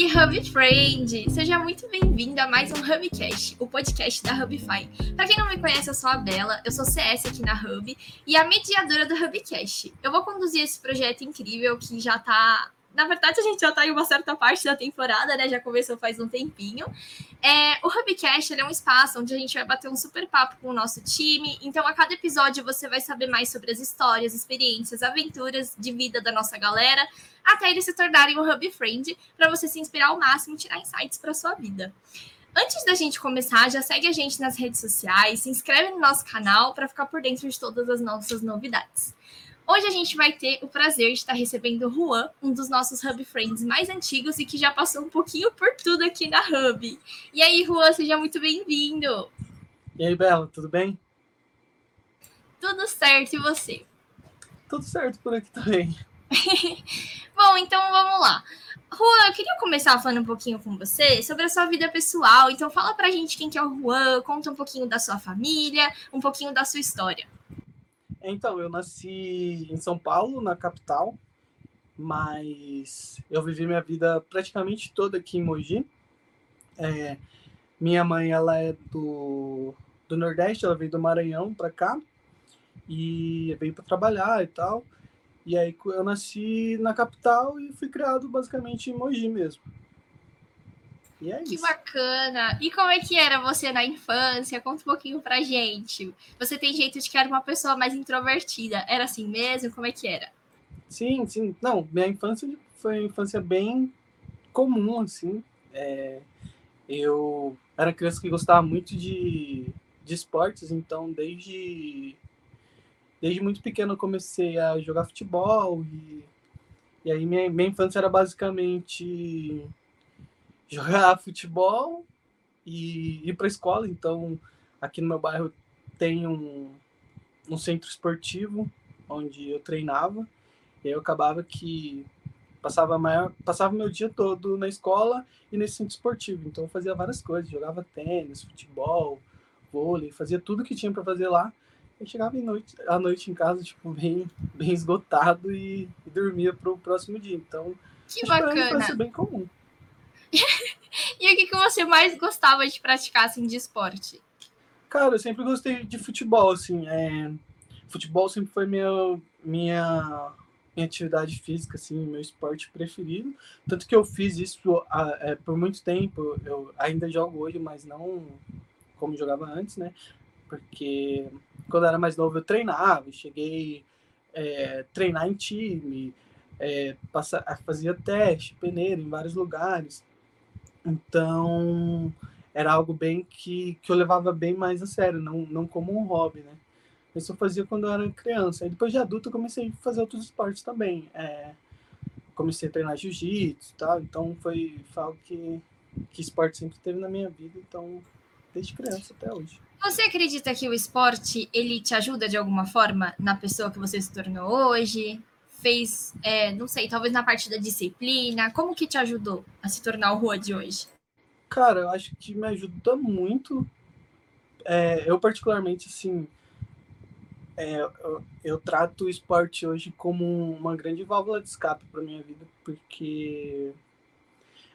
aí, Hub Friend! Seja muito bem-vindo a mais um Hubcast, o podcast da Hubify. Para quem não me conhece, eu sou a Bela, eu sou CS aqui na Hub e a mediadora do Hubcast. Eu vou conduzir esse projeto incrível que já está na verdade, a gente já está em uma certa parte da temporada, né? Já começou faz um tempinho. É, o Hubcast é um espaço onde a gente vai bater um super papo com o nosso time. Então, a cada episódio você vai saber mais sobre as histórias, experiências, aventuras de vida da nossa galera, até eles se tornarem um Hub Friend, para você se inspirar ao máximo e tirar insights para sua vida. Antes da gente começar, já segue a gente nas redes sociais, se inscreve no nosso canal para ficar por dentro de todas as nossas novidades. Hoje a gente vai ter o prazer de estar recebendo o Juan, um dos nossos Hub Friends mais antigos e que já passou um pouquinho por tudo aqui na Hub. E aí, Juan, seja muito bem-vindo. E aí, Bela, tudo bem? Tudo certo, e você? Tudo certo por aqui também. Bom, então vamos lá. Juan, eu queria começar falando um pouquinho com você sobre a sua vida pessoal. Então fala pra gente quem que é o Juan, conta um pouquinho da sua família, um pouquinho da sua história. Então, eu nasci em São Paulo, na capital, mas eu vivi minha vida praticamente toda aqui em Mogi. É, minha mãe, ela é do, do Nordeste, ela veio do Maranhão para cá e veio para trabalhar e tal. E aí eu nasci na capital e fui criado basicamente em Mogi mesmo. E é que isso. bacana! E como é que era você na infância? Conta um pouquinho pra gente. Você tem jeito de que era uma pessoa mais introvertida. Era assim mesmo? Como é que era? Sim, sim. Não, minha infância foi uma infância bem comum, assim. É, eu era criança que gostava muito de, de esportes, então desde, desde muito pequeno eu comecei a jogar futebol e, e aí minha, minha infância era basicamente jogar futebol e ir para a escola. Então, aqui no meu bairro tem um, um centro esportivo onde eu treinava. E aí eu acabava que passava maior, passava meu dia todo na escola e nesse centro esportivo. Então eu fazia várias coisas, jogava tênis, futebol, vôlei, fazia tudo que tinha para fazer lá. Eu chegava em noite, à noite em casa, tipo, bem, bem esgotado e, e dormia para o próximo dia. Então, que bacana. Foi bem comum. e o que, que você mais gostava de praticar assim, de esporte? Cara, eu sempre gostei de futebol, assim. É... Futebol sempre foi minha, minha, minha atividade física, assim, meu esporte preferido. Tanto que eu fiz isso é, por muito tempo. Eu ainda jogo hoje, mas não como jogava antes, né? Porque quando eu era mais novo eu treinava, cheguei é, treinar em time, é, passa, fazia teste, peneira em vários lugares. Então, era algo bem que, que eu levava bem mais a sério, não, não como um hobby, né? Isso eu fazia quando eu era criança. Aí depois de adulto eu comecei a fazer outros esportes também. É, comecei a treinar jiu-jitsu e tal, então foi, foi algo que, que esporte sempre teve na minha vida, então desde criança até hoje. Você acredita que o esporte ele te ajuda de alguma forma na pessoa que você se tornou hoje? Fez, é, não sei, talvez na parte da disciplina? Como que te ajudou a se tornar o Rua de hoje? Cara, eu acho que me ajuda muito. É, eu, particularmente, assim, é, eu, eu, trato o esporte hoje como uma grande válvula de escape para minha vida, porque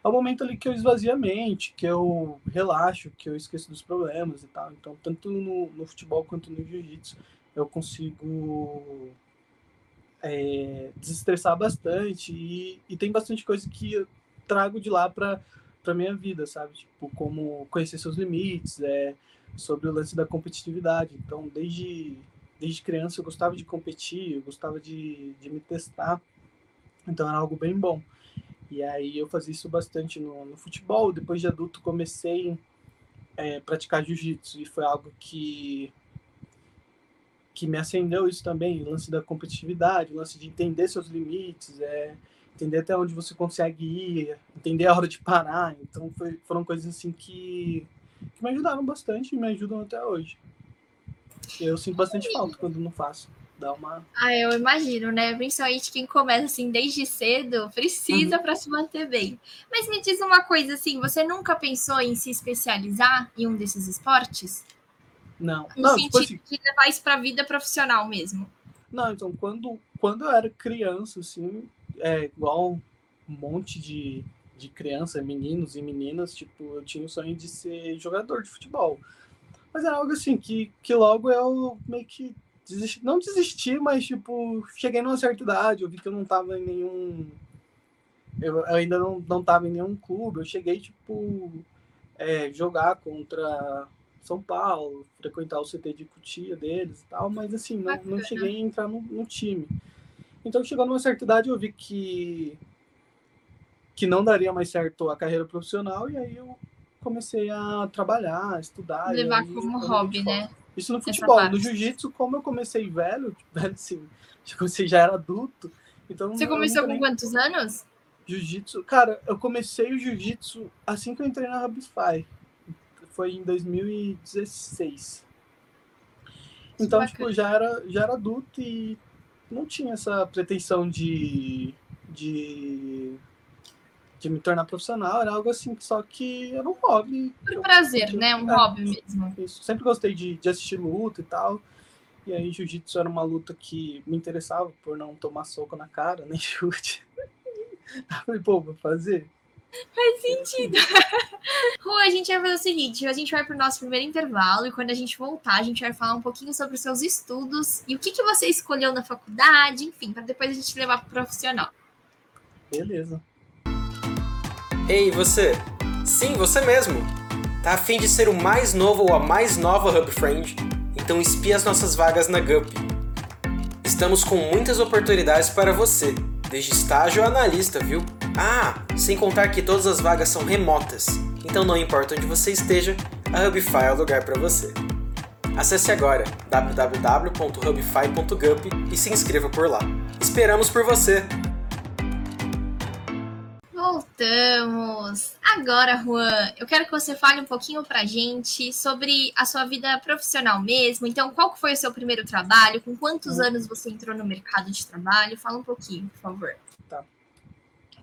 é o momento ali que eu esvazio a mente, que eu relaxo, que eu esqueço dos problemas e tal. Então, tanto no, no futebol quanto no jiu-jitsu, eu consigo é, desestressar bastante e, e, tem bastante coisa que eu trago de lá para para minha vida, sabe? Tipo, como conhecer seus limites, é, sobre o lance da competitividade. Então, desde, desde criança eu gostava de competir, eu gostava de, de me testar. Então, era algo bem bom. E aí eu fazia isso bastante no, no futebol. Depois de adulto comecei a é, praticar jiu-jitsu e foi algo que que me acendeu isso também, o lance da competitividade, o lance de entender seus limites, é, entender até onde você consegue ir, entender a hora de parar. Então foi, foram coisas assim que, que me ajudaram bastante e me ajudam até hoje. Eu sinto bastante falta quando não faço. Dá uma. Ah, eu imagino, né? Principalmente quem começa assim desde cedo precisa uhum. para se manter bem. Mas me diz uma coisa assim, você nunca pensou em se especializar em um desses esportes? Não. No não, sentido assim, de levar isso para a vida profissional mesmo. Não, então, quando, quando eu era criança, assim, é igual um monte de, de criança, meninos e meninas, tipo, eu tinha o sonho de ser jogador de futebol. Mas era algo assim que, que logo eu meio que desisti, não desisti, mas tipo, cheguei numa certa idade, eu vi que eu não tava em nenhum. Eu, eu ainda não, não tava em nenhum clube, eu cheguei, tipo, é, jogar contra São Paulo, frequentar o CT de Cutia deles e tal, mas assim, não, não cheguei a entrar no, no time. Então, chegou numa certa idade, eu vi que que não daria mais certo a carreira profissional e aí eu comecei a trabalhar, a estudar. Levar aí, como hobby, né? Isso no futebol. No jiu-jitsu, como eu comecei velho, velho assim, você já era adulto. Então você começou com nem... quantos anos? Jiu-jitsu, cara, eu comecei o jiu-jitsu assim que eu entrei na Hubify. Foi em 2016. Então, tipo, já era, já era adulto e não tinha essa pretensão de, de de me tornar profissional, era algo assim, só que era um hobby. Por prazer, né? Um é, hobby mesmo. Isso. Sempre gostei de, de assistir luta e tal. E aí, jiu-jitsu era uma luta que me interessava por não tomar soco na cara, nem chute. falei, pô, vou fazer. Faz sentido. Rua, a gente vai fazer o seguinte: a gente vai para o nosso primeiro intervalo e quando a gente voltar, a gente vai falar um pouquinho sobre os seus estudos e o que, que você escolheu na faculdade, enfim, para depois a gente levar para o profissional. Beleza. Ei, você! Sim, você mesmo! Tá afim de ser o mais novo ou a mais nova Hub Friend? Então espie as nossas vagas na GUP. Estamos com muitas oportunidades para você, desde estágio a analista, viu? Ah, sem contar que todas as vagas são remotas, então não importa onde você esteja, a Hubify é o lugar para você. Acesse agora www.hubify.gup e se inscreva por lá. Esperamos por você! Voltamos! Agora, Juan, eu quero que você fale um pouquinho pra gente sobre a sua vida profissional mesmo. Então, qual foi o seu primeiro trabalho? Com quantos uhum. anos você entrou no mercado de trabalho? Fala um pouquinho, por favor. Tá.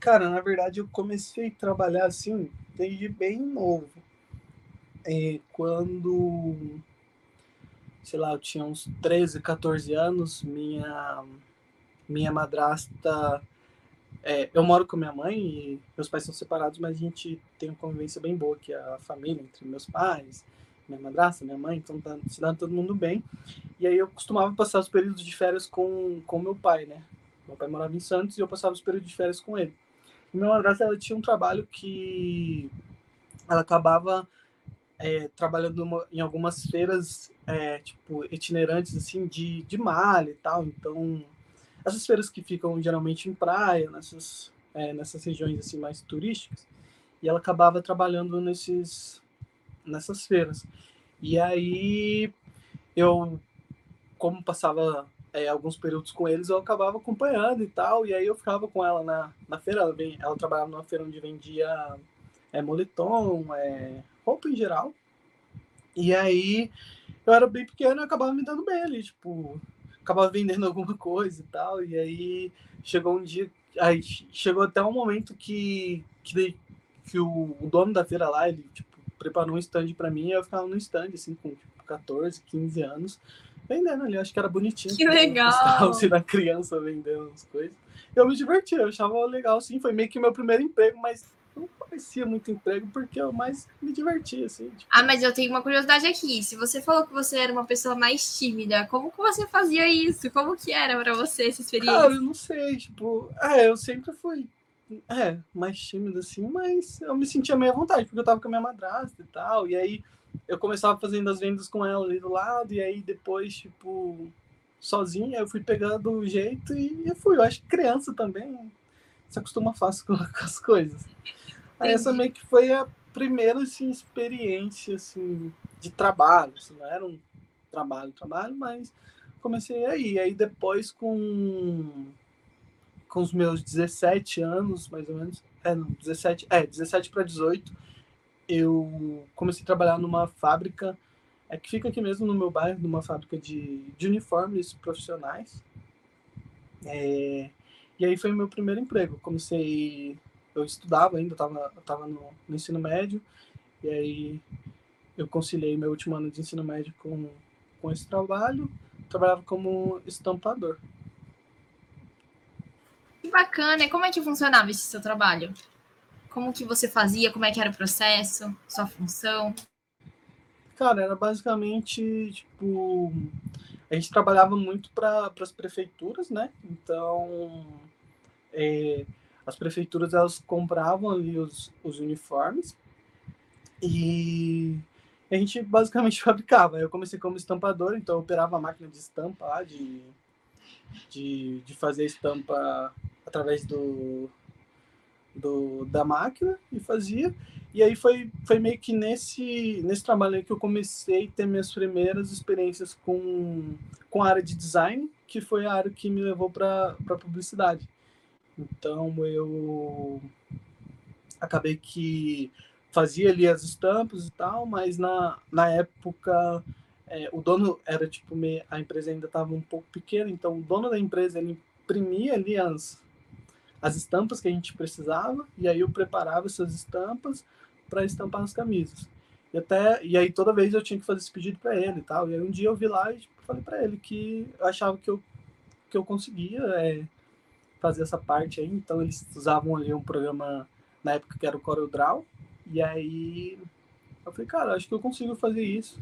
Cara, na verdade, eu comecei a trabalhar assim desde bem novo. É, quando, sei lá, eu tinha uns 13, 14 anos, minha, minha madrasta é, eu moro com minha mãe e meus pais são separados, mas a gente tem uma convivência bem boa, que é a família entre meus pais, minha madrasta, minha mãe, então tá, se dá todo mundo bem. E aí eu costumava passar os períodos de férias com, com meu pai, né? Meu pai morava em Santos e eu passava os períodos de férias com ele. E minha madrasta, ela tinha um trabalho que ela acabava é, trabalhando em algumas feiras, é, tipo, itinerantes, assim, de, de malha e tal. Então, essas feiras que ficam geralmente em praia, nessas, é, nessas regiões assim mais turísticas, e ela acabava trabalhando nesses, nessas feiras. E aí eu, como passava é, alguns períodos com eles, eu acabava acompanhando e tal, e aí eu ficava com ela na, na feira, ela, ela trabalhava numa feira onde vendia é, moletom, é, roupa em geral, e aí eu era bem pequeno e acabava me dando bem ali, tipo, acabava vendendo alguma coisa e tal. E aí chegou um dia, aí chegou até um momento que, que, que o, o dono da feira lá, ele tipo, preparou um stand para mim e eu ficava no stand, assim, com tipo, 14, 15 anos, vendendo ali. Acho que era bonitinho. Que legal! Assim, da criança vendendo as coisas. Eu me divertia, eu achava legal, assim. Foi meio que meu primeiro emprego, mas parecia muito emprego porque eu mais me divertia, assim. Tipo... Ah, mas eu tenho uma curiosidade aqui. Se você falou que você era uma pessoa mais tímida, como que você fazia isso? Como que era para você essa experiência? Cara, eu não sei, tipo, é, eu sempre fui é, mais tímido assim, mas eu me sentia meio à vontade, porque eu tava com a minha madrasta e tal, e aí eu começava fazendo as vendas com ela ali do lado, e aí depois, tipo, sozinha, eu fui pegando o jeito e eu fui. Eu acho que criança também se acostuma fácil com as coisas. Aí essa meio que foi a primeira assim, experiência assim, de trabalho. Assim, não era um trabalho, trabalho, mas comecei aí. Aí depois com, com os meus 17 anos, mais ou menos, é, não, 17, é, 17 para 18, eu comecei a trabalhar numa fábrica é que fica aqui mesmo no meu bairro, numa fábrica de, de uniformes profissionais. É, e aí foi o meu primeiro emprego. Comecei eu estudava ainda, estava tava no, no, ensino médio, e aí eu conciliei meu último ano de ensino médio com, com esse trabalho, trabalhava como estampador. Que bacana! E como é que funcionava esse seu trabalho? Como que você fazia? Como é que era o processo? Sua função? Cara, era basicamente, tipo, a gente trabalhava muito para as prefeituras, né? Então, é, as prefeituras elas compravam ali os, os uniformes e a gente basicamente fabricava. Eu comecei como estampador, então eu operava a máquina de estampa de, de, de fazer estampa através do, do, da máquina e fazia. E aí foi, foi meio que nesse, nesse trabalho aí que eu comecei a ter minhas primeiras experiências com, com a área de design, que foi a área que me levou para a publicidade. Então eu acabei que fazia ali as estampas e tal, mas na, na época é, o dono era tipo, meio, a empresa ainda estava um pouco pequena, então o dono da empresa ele imprimia ali as, as estampas que a gente precisava, e aí eu preparava essas estampas para estampar nas camisas. E até e aí toda vez eu tinha que fazer esse pedido para ele e tal. E aí um dia eu vi lá e tipo, falei para ele que eu achava que eu que eu conseguia é, fazer essa parte aí. Então eles usavam ali um programa na época que era o CorelDRAW. E aí eu falei, cara, acho que eu consigo fazer isso.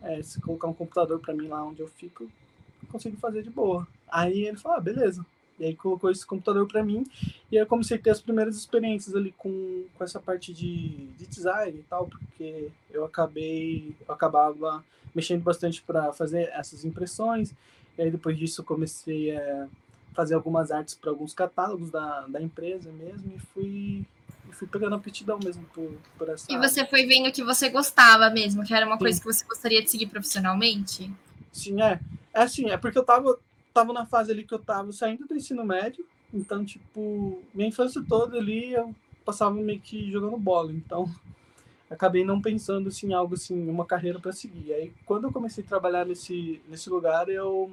É, se colocar um computador para mim lá onde eu fico, eu consigo fazer de boa. Aí ele falou, ah, beleza. E aí colocou esse computador para mim e aí eu comecei a ter as primeiras experiências ali com, com essa parte de, de design e tal, porque eu acabei, eu acabava mexendo bastante para fazer essas impressões. E aí depois disso eu comecei a fazer algumas artes para alguns catálogos da, da empresa mesmo e fui fui pegando aptidão mesmo por, por essa E você foi vendo que você gostava mesmo, que era uma Sim. coisa que você gostaria de seguir profissionalmente? Sim, é. É assim, é porque eu tava tava na fase ali que eu tava saindo do ensino médio, então, tipo, minha infância toda ali eu passava meio que jogando bola, então acabei não pensando assim, em algo assim, uma carreira para seguir. Aí, quando eu comecei a trabalhar nesse, nesse lugar, eu,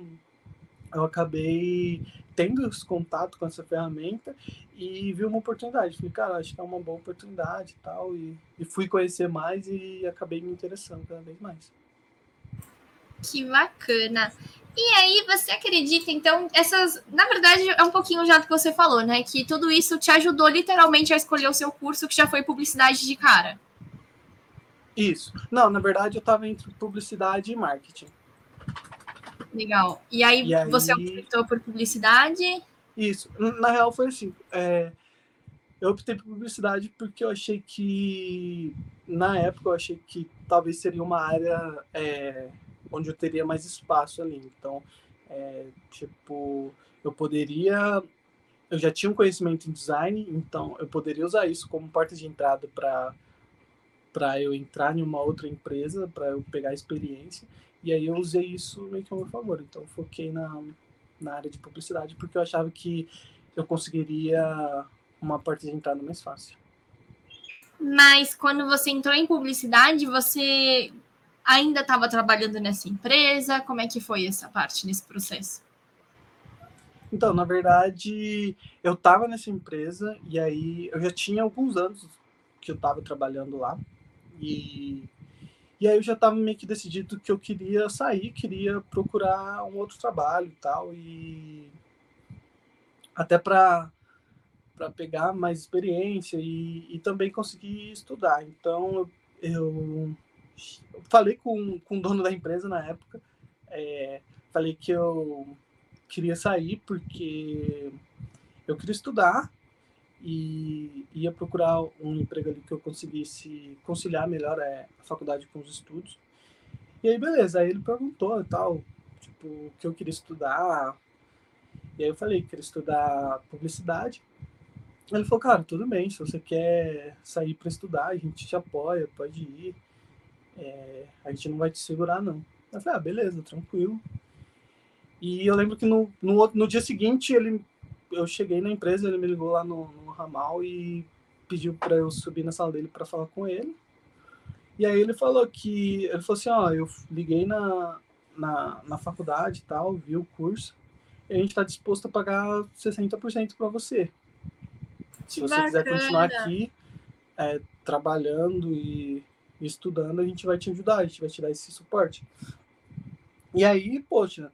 eu acabei tendo esse contato com essa ferramenta e vi uma oportunidade. Falei, cara, acho que é uma boa oportunidade e tal. E, e fui conhecer mais e acabei me interessando cada vez mais. Que bacana. E aí, você acredita, então, essas. Na verdade, é um pouquinho já do que você falou, né? Que tudo isso te ajudou literalmente a escolher o seu curso, que já foi publicidade de cara. Isso. Não, na verdade, eu estava entre publicidade e marketing. Legal. E aí, e aí... você optou por publicidade? Isso. Na real, foi assim. É... Eu optei por publicidade porque eu achei que. Na época, eu achei que talvez seria uma área. É onde eu teria mais espaço ali. Então, é, tipo, eu poderia. Eu já tinha um conhecimento em design, então eu poderia usar isso como porta de entrada para para eu entrar em uma outra empresa, para eu pegar experiência. E aí eu usei isso meio que a meu favor. Então, foquei na, na área de publicidade porque eu achava que eu conseguiria uma porta de entrada mais fácil. Mas quando você entrou em publicidade, você ainda estava trabalhando nessa empresa? Como é que foi essa parte nesse processo? Então, na verdade, eu estava nessa empresa e aí eu já tinha alguns anos que eu estava trabalhando lá e e aí eu já estava meio que decidido que eu queria sair, queria procurar um outro trabalho e tal e até para para pegar mais experiência e, e também conseguir estudar. Então eu, eu falei com, com o dono da empresa na época, é, falei que eu queria sair porque eu queria estudar e ia procurar um emprego ali que eu conseguisse conciliar melhor é, a faculdade com os estudos. E aí, beleza, aí ele perguntou e tal, tipo, o que eu queria estudar. E aí eu falei que queria estudar publicidade. Ele falou, cara, tudo bem, se você quer sair para estudar, a gente te apoia, pode ir é, a gente não vai te segurar, não. Eu falei, ah, beleza, tranquilo. E eu lembro que no, no, no dia seguinte, ele, eu cheguei na empresa, ele me ligou lá no, no ramal e pediu para eu subir na sala dele para falar com ele. E aí ele falou que, ele falou assim, ó, eu liguei na, na, na faculdade e tal, vi o curso, e a gente está disposto a pagar 60% para você. Se você quiser continuar aqui é, trabalhando e estudando, a gente vai te ajudar, a gente vai te dar esse suporte. E aí, poxa,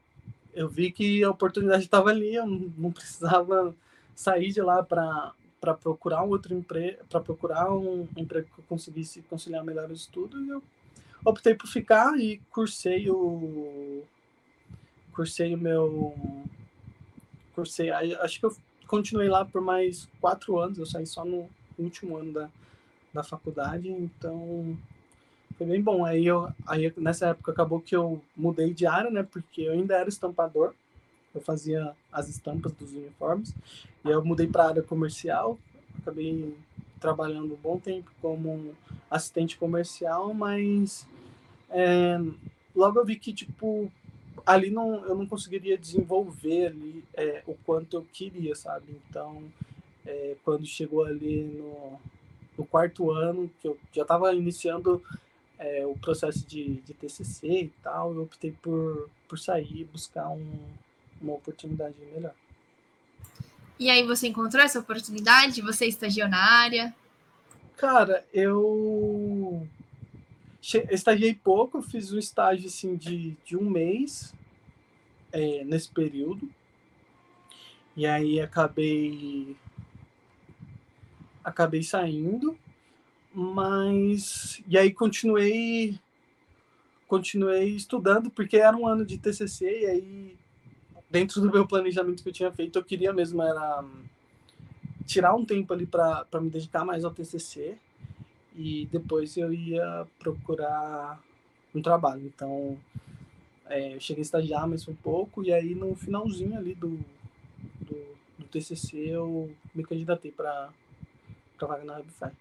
eu vi que a oportunidade estava ali, eu não precisava sair de lá para para procurar um outro emprego, para procurar um emprego que eu conseguisse conciliar melhor os estudos, eu optei por ficar e cursei o cursei o meu cursei acho que eu continuei lá por mais quatro anos eu saí só no último ano da, da faculdade então foi bem bom. Aí eu aí nessa época acabou que eu mudei de área né? Porque eu ainda era estampador. Eu fazia as estampas dos uniformes. E eu mudei para a área comercial. Acabei trabalhando um bom tempo como assistente comercial mas é, logo eu vi que tipo ali não eu não conseguiria desenvolver ali é, o quanto eu queria sabe? Então é, quando chegou ali no, no, quarto ano que eu já estava iniciando é, o processo de, de TCC e tal eu optei por por sair e buscar um, uma oportunidade melhor. E aí você encontrou essa oportunidade? Você estagiou na área cara eu estagiei pouco, fiz um estágio assim de, de um mês é, nesse período. E aí acabei acabei saindo, mas e aí continuei continuei estudando porque era um ano de TCC e aí dentro do meu planejamento que eu tinha feito eu queria mesmo era tirar um tempo ali para me dedicar mais ao TCC e depois eu ia procurar um trabalho. Então, é, eu cheguei a estagiar mais um pouco, e aí no finalzinho ali do, do, do TCC eu me candidatei para a vaga na Hubify.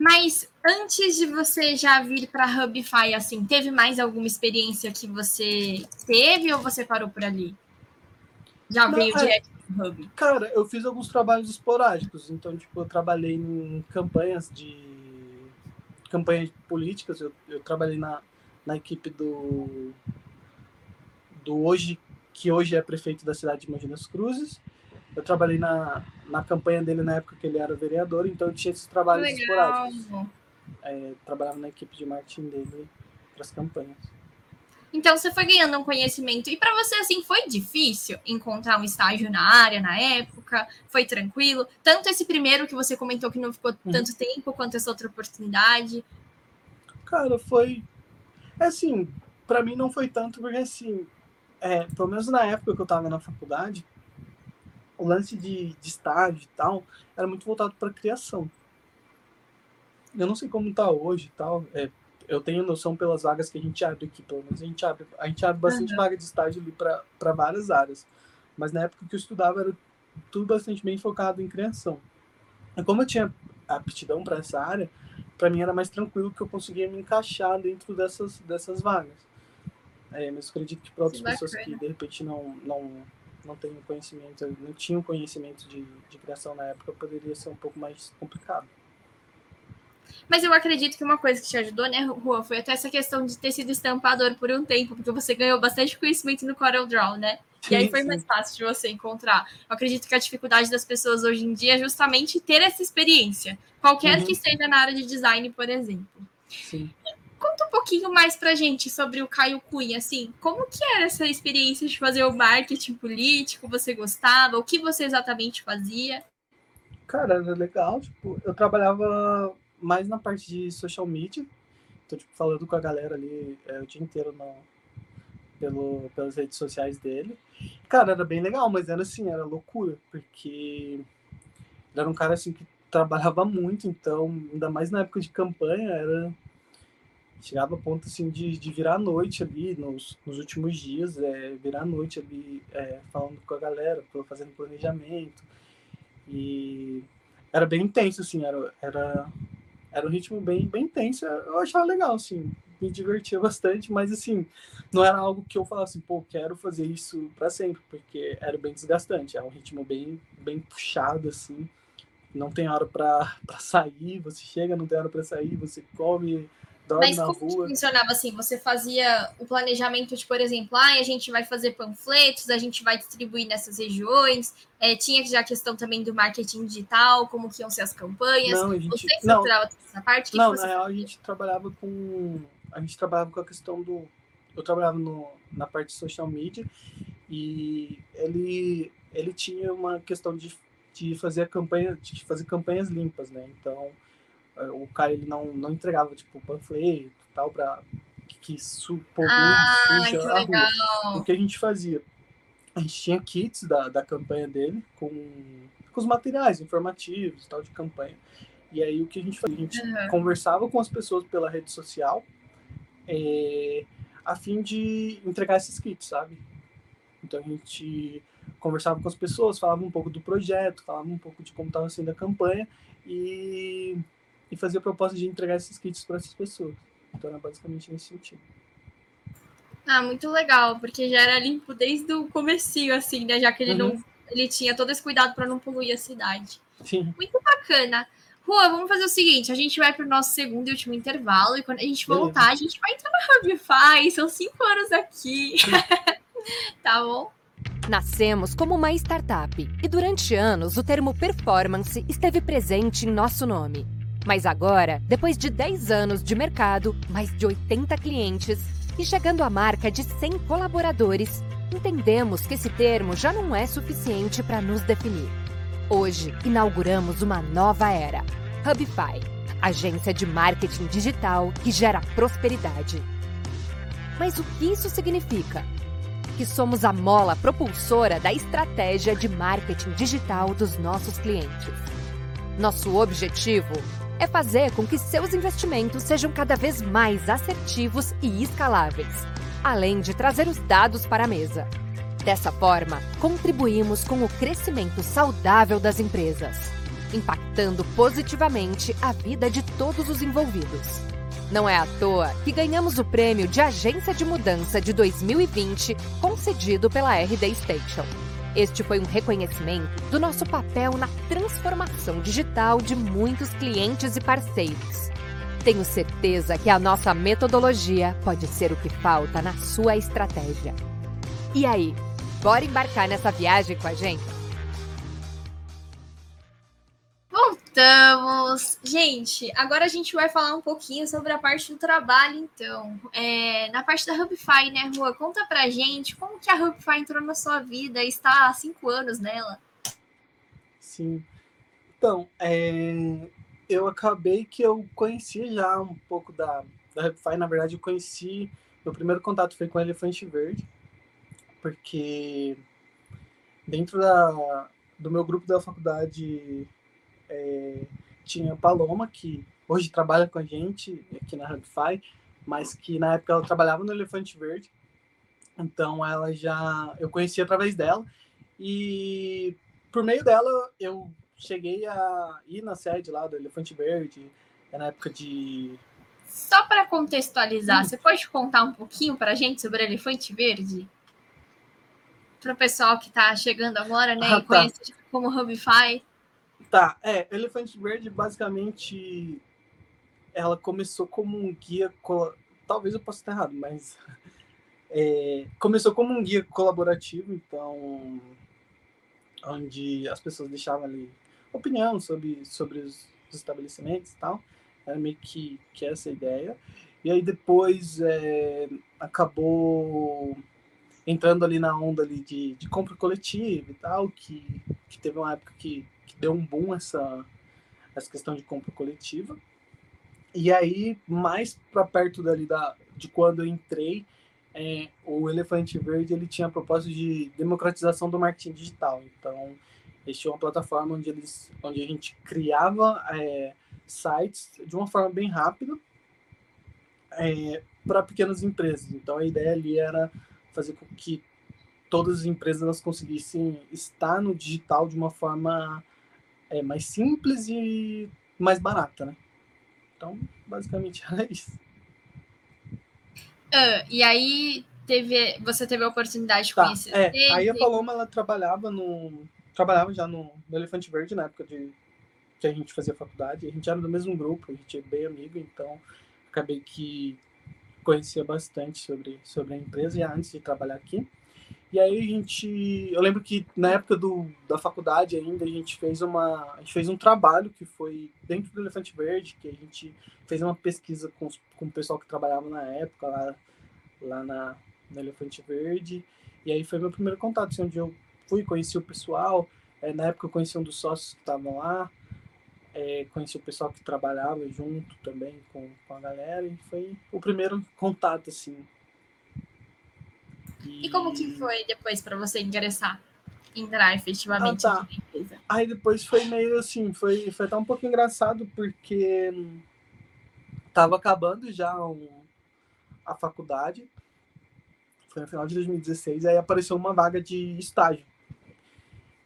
Mas antes de você já vir para a Hubify, assim, teve mais alguma experiência que você teve ou você parou por ali? Já Não, veio é, direto Hub? Cara, eu fiz alguns trabalhos esporádicos. Então, tipo, eu trabalhei em campanhas de. campanhas políticas. Eu, eu trabalhei na, na equipe do. do hoje, que hoje é prefeito da cidade de Mogi das Cruzes. Eu trabalhei na, na campanha dele na época que ele era vereador, então eu tinha esses trabalhos esporádicos. É, trabalhava na equipe de marketing dele para as campanhas. Então você foi ganhando um conhecimento. E para você, assim, foi difícil encontrar um estágio na área na época? Foi tranquilo? Tanto esse primeiro que você comentou que não ficou uhum. tanto tempo, quanto essa outra oportunidade? Cara, foi. É assim, para mim não foi tanto, porque assim, é, pelo menos na época que eu estava na faculdade, o lance de, de estágio e tal era muito voltado para criação. Eu não sei como tá hoje e tal, é, eu tenho noção pelas vagas que a gente abre aqui, pelo menos a gente abre, a gente abre bastante uhum. vaga de estágio ali para várias áreas. Mas na época que eu estudava era tudo bastante bem focado em criação. E como eu tinha aptidão para essa área, para mim era mais tranquilo que eu conseguia me encaixar dentro dessas, dessas vagas. É, mas acredito que para outras pessoas que de repente não, não, não têm conhecimento, não tinham conhecimento de, de criação na época, poderia ser um pouco mais complicado. Mas eu acredito que uma coisa que te ajudou, né, Rua, foi até essa questão de ter sido estampador por um tempo, porque você ganhou bastante conhecimento no Corel Draw, né? E aí foi mais fácil de você encontrar. Eu acredito que a dificuldade das pessoas hoje em dia é justamente ter essa experiência, qualquer uhum. que seja na área de design, por exemplo. Sim. Pouquinho mais pra gente sobre o Caio Cunha, assim, como que era essa experiência de fazer o marketing político? Você gostava? O que você exatamente fazia? Cara, era legal, tipo, eu trabalhava mais na parte de social media. Tô tipo, falando com a galera ali é, o dia inteiro no, pelo, pelas redes sociais dele. Cara, era bem legal, mas era assim, era loucura, porque era um cara assim que trabalhava muito, então, ainda mais na época de campanha, era. Chegava a ponto assim de, de virar a noite ali nos, nos últimos dias, é, virar a noite ali é, falando com a galera, fazendo planejamento. E era bem intenso, assim, era, era era um ritmo bem, bem intenso. Eu achava legal, assim, me divertia bastante, mas assim, não era algo que eu falasse, pô, quero fazer isso para sempre, porque era bem desgastante, é um ritmo bem, bem puxado, assim. Não tem hora para sair, você chega, não tem hora para sair, você come, dorme Mas na como rua. funcionava assim? Você fazia o planejamento de, por exemplo, ah, a gente vai fazer panfletos, a gente vai distribuir nessas regiões. É, tinha já a questão também do marketing digital, como que iam ser as campanhas. Não, a gente, você não, essa parte? Que não, que na real a gente trabalhava com a gente trabalhava com a questão do eu trabalhava no, na parte de social media e ele ele tinha uma questão de, de fazer a campanha, de fazer campanhas limpas, né? Então, o cara ele não, não entregava tipo panfleto tal para que, que su, ah, que legal. O que a gente fazia? A gente tinha kits da, da campanha dele com, com os materiais informativos tal de campanha. E aí o que a gente fazia? A gente uhum. conversava com as pessoas pela rede social é, a fim de entregar esses kits, sabe? Então a gente conversava com as pessoas, falava um pouco do projeto, falava um pouco de como estava sendo a campanha e, e fazia a proposta de entregar esses kits para essas pessoas. Então era basicamente nesse sentido. Ah, muito legal, porque já era limpo desde o comecinho, assim, né? Já que ele uhum. não ele tinha todo esse cuidado para não poluir a cidade. Sim. Muito bacana. Rua, vamos fazer o seguinte: a gente vai para o nosso segundo e último intervalo, e quando a gente voltar, a gente vai entrar na Hubify. São cinco anos aqui. tá bom? Nascemos como uma startup e durante anos o termo performance esteve presente em nosso nome. Mas agora, depois de 10 anos de mercado, mais de 80 clientes e chegando à marca de 100 colaboradores, entendemos que esse termo já não é suficiente para nos definir. Hoje, inauguramos uma nova era. Hubify, agência de marketing digital que gera prosperidade. Mas o que isso significa? Que somos a mola propulsora da estratégia de marketing digital dos nossos clientes. Nosso objetivo é fazer com que seus investimentos sejam cada vez mais assertivos e escaláveis, além de trazer os dados para a mesa. Dessa forma, contribuímos com o crescimento saudável das empresas, impactando positivamente a vida de todos os envolvidos. Não é à toa que ganhamos o prêmio de Agência de Mudança de 2020 concedido pela RD Station. Este foi um reconhecimento do nosso papel na transformação digital de muitos clientes e parceiros. Tenho certeza que a nossa metodologia pode ser o que falta na sua estratégia. E aí, bora embarcar nessa viagem com a gente? Voltamos! Gente, agora a gente vai falar um pouquinho sobre a parte do trabalho, então. É, na parte da Hubify, né, Rua? Conta pra gente como que a Hubify entrou na sua vida está há cinco anos nela. Sim. Então, é, eu acabei que eu conheci já um pouco da, da Hubify. Na verdade, eu conheci... Meu primeiro contato foi com o Elefante Verde, porque dentro da, do meu grupo da faculdade é, tinha Paloma, que hoje trabalha com a gente aqui na Hubify, mas que na época ela trabalhava no Elefante Verde. Então ela já eu conheci através dela e por meio dela eu cheguei a ir na sede lá do Elefante Verde, é na época de só para contextualizar, hum. você pode contar um pouquinho para a gente sobre o Elefante Verde? Para o pessoal que está chegando agora, né, ah, e tá. conhece como Hubify. Tá, é, Elefante Verde basicamente ela começou como um guia, talvez eu possa estar errado, mas é, começou como um guia colaborativo, então onde as pessoas deixavam ali opinião sobre, sobre os, estabelecimentos e tal, era meio que, que essa a ideia. E aí depois é, acabou entrando ali na onda ali de, de compra coletiva e tal, que, que teve uma época que deu um boom essa, essa questão de compra coletiva. E aí, mais para perto dali da, de quando eu entrei, é, o Elefante Verde ele tinha a proposta de democratização do marketing digital. Então, eles tinham uma plataforma onde, eles, onde a gente criava é, sites de uma forma bem rápida é, para pequenas empresas. Então, a ideia ali era fazer com que todas as empresas elas conseguissem estar no digital de uma forma é mais simples e mais barata, né? Então, basicamente era isso. Uh, e aí teve, você teve a oportunidade de tá, conhecer. É, aí a Paloma ela trabalhava no trabalhava já no, no Elefante Verde na época de que a gente fazia faculdade. A gente era do mesmo grupo, a gente é bem amigo, então acabei que conhecia bastante sobre sobre a empresa e antes de trabalhar aqui. E aí a gente, eu lembro que na época do, da faculdade ainda a gente fez uma, a gente fez um trabalho que foi dentro do Elefante Verde, que a gente fez uma pesquisa com, com o pessoal que trabalhava na época lá, lá na, no Elefante Verde. E aí foi meu primeiro contato, assim, onde eu fui, conheci o pessoal. É, na época eu conheci um dos sócios que estavam lá. É, conheci o pessoal que trabalhava junto também com, com a galera. E foi o primeiro contato, assim. E, e como que foi depois para você ingressar? Entrar efetivamente ah, tá. na empresa? Aí depois foi meio assim, foi, foi até um pouco engraçado, porque tava acabando já um, a faculdade foi no final de 2016, aí apareceu uma vaga de estágio.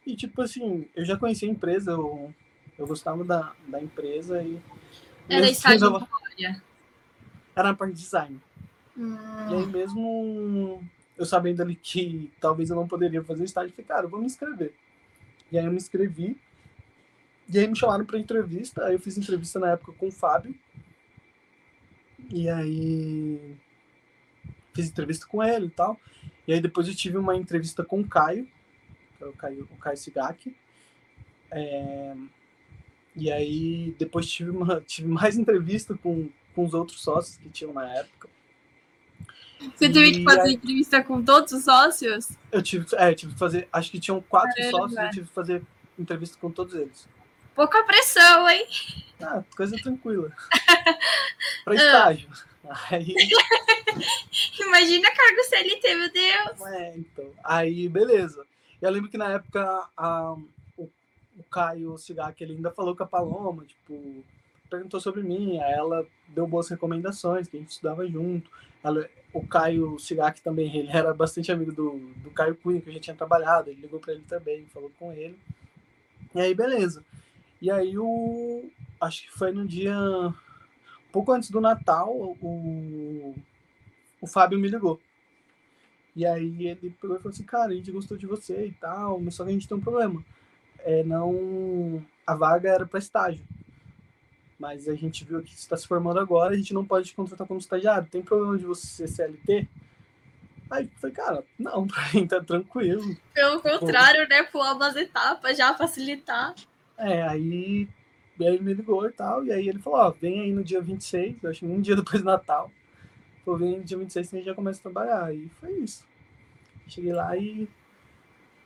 E, tipo assim, eu já conhecia a empresa, eu, eu gostava da, da empresa e... Era estágio tava... Era na parte de design. Hum. E aí mesmo eu sabendo ali que talvez eu não poderia fazer estágio, eu falei, cara, eu vou me inscrever. E aí eu me inscrevi, e aí me chamaram para entrevista, aí eu fiz entrevista na época com o Fábio, e aí fiz entrevista com ele e tal. E aí depois eu tive uma entrevista com o Caio, que é o Caio, o Caio Sigaki. É, e aí depois tive, uma, tive mais entrevista com, com os outros sócios que tinham na época. Você teve que fazer aí, entrevista com todos os sócios? Eu tive, é, tive que fazer, acho que tinham quatro Caramba. sócios, eu tive que fazer entrevista com todos eles. Pouca pressão, hein? Ah, coisa tranquila. para estágio. Aí... Imagina cargo CLT, meu Deus. É, então. Aí, beleza. Eu lembro que na época a, o, Caio Cigac, ele ainda falou com a Paloma, tipo, perguntou sobre mim, ela deu boas recomendações, que a gente estudava junto. Ela, o Caio Cigac também, ele era bastante amigo do, do Caio Cunha, que a gente tinha trabalhado, ele ligou para ele também, falou com ele. E aí, beleza. E aí, o, acho que foi no dia pouco antes do Natal, o, o Fábio me ligou. E aí ele pegou e falou assim, cara, a gente gostou de você e tal, mas só que a gente tem um problema. É, não... A vaga era para estágio. Mas a gente viu que está se formando agora, a gente não pode te contratar como estagiário. Tem problema de você ser CLT? Aí eu falei, cara, não, pra mim tá tranquilo. Pelo contrário, né? Pular umas etapas já facilitar. É, aí ele me ligou e tal, e aí ele falou, ó, vem aí no dia 26, eu acho que um dia depois do Natal. Falou, vem no dia 26 que a gente já começa a trabalhar. E foi isso. Cheguei lá e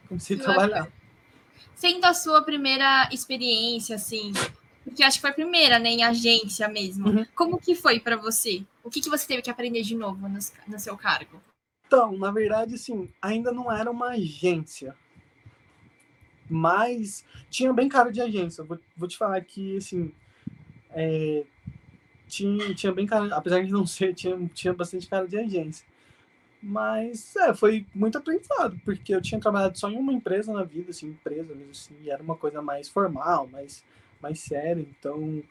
comecei a trabalhar. Sendo a sua primeira experiência, assim, porque acho que foi a primeira, né, em agência mesmo. Uhum. Como que foi para você? O que, que você teve que aprender de novo no, no seu cargo? Então, na verdade, assim, ainda não era uma agência mas tinha bem cara de agência. Vou, vou te falar que, assim, é, tinha, tinha bem cara, apesar de não ser, tinha, tinha bastante cara de agência. Mas, é, foi muito aprendizado, porque eu tinha trabalhado só em uma empresa na vida, assim, empresa mesmo, assim, e era uma coisa mais formal, mais, mais séria, então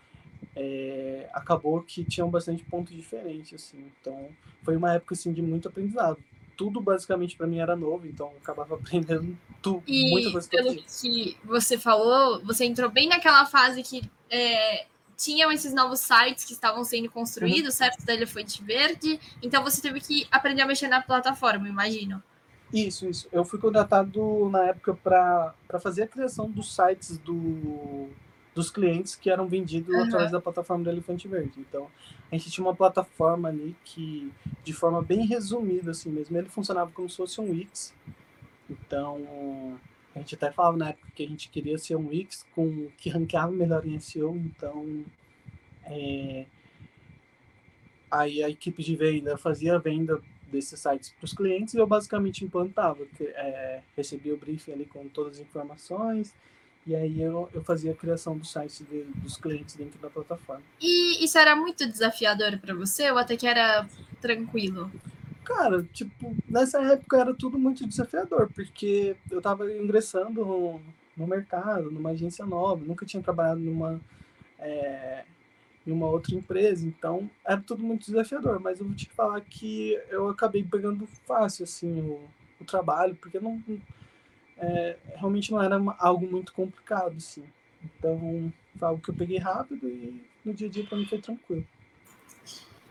é, acabou que tinham bastante pontos diferentes, assim, então foi uma época, assim, de muito aprendizado tudo basicamente para mim era novo, então eu acabava aprendendo tudo, e muita coisa. Pelo que você falou, você entrou bem naquela fase que é, tinham esses novos sites que estavam sendo construídos, uhum. certo? Da Elefante Verde, então você teve que aprender a mexer na plataforma, imagino. Isso, isso. Eu fui contratado na época para fazer a criação dos sites do, dos clientes que eram vendidos uhum. através da plataforma do Elefante Verde. Então, a gente tinha uma plataforma ali que, de forma bem resumida, assim mesmo, ele funcionava como se fosse um Wix. Então, a gente até falava na época que a gente queria ser um Wix com, que ranqueava melhor em SEO, então é, aí a equipe de venda fazia a venda desses sites para os clientes e eu basicamente implantava, que, é, recebia o briefing ali com todas as informações, e aí eu, eu fazia a criação do site de, dos clientes dentro da plataforma. E isso era muito desafiador para você ou até que era tranquilo? Cara, tipo, nessa época era tudo muito desafiador, porque eu estava ingressando no, no, mercado, numa agência nova, nunca tinha trabalhado numa, é, em uma outra empresa, então era tudo muito desafiador, mas eu vou te falar que eu acabei pegando fácil, assim, o, o trabalho, porque não é, realmente não era algo muito complicado, assim. Então, foi algo que eu peguei rápido e no dia a dia para mim foi tranquilo.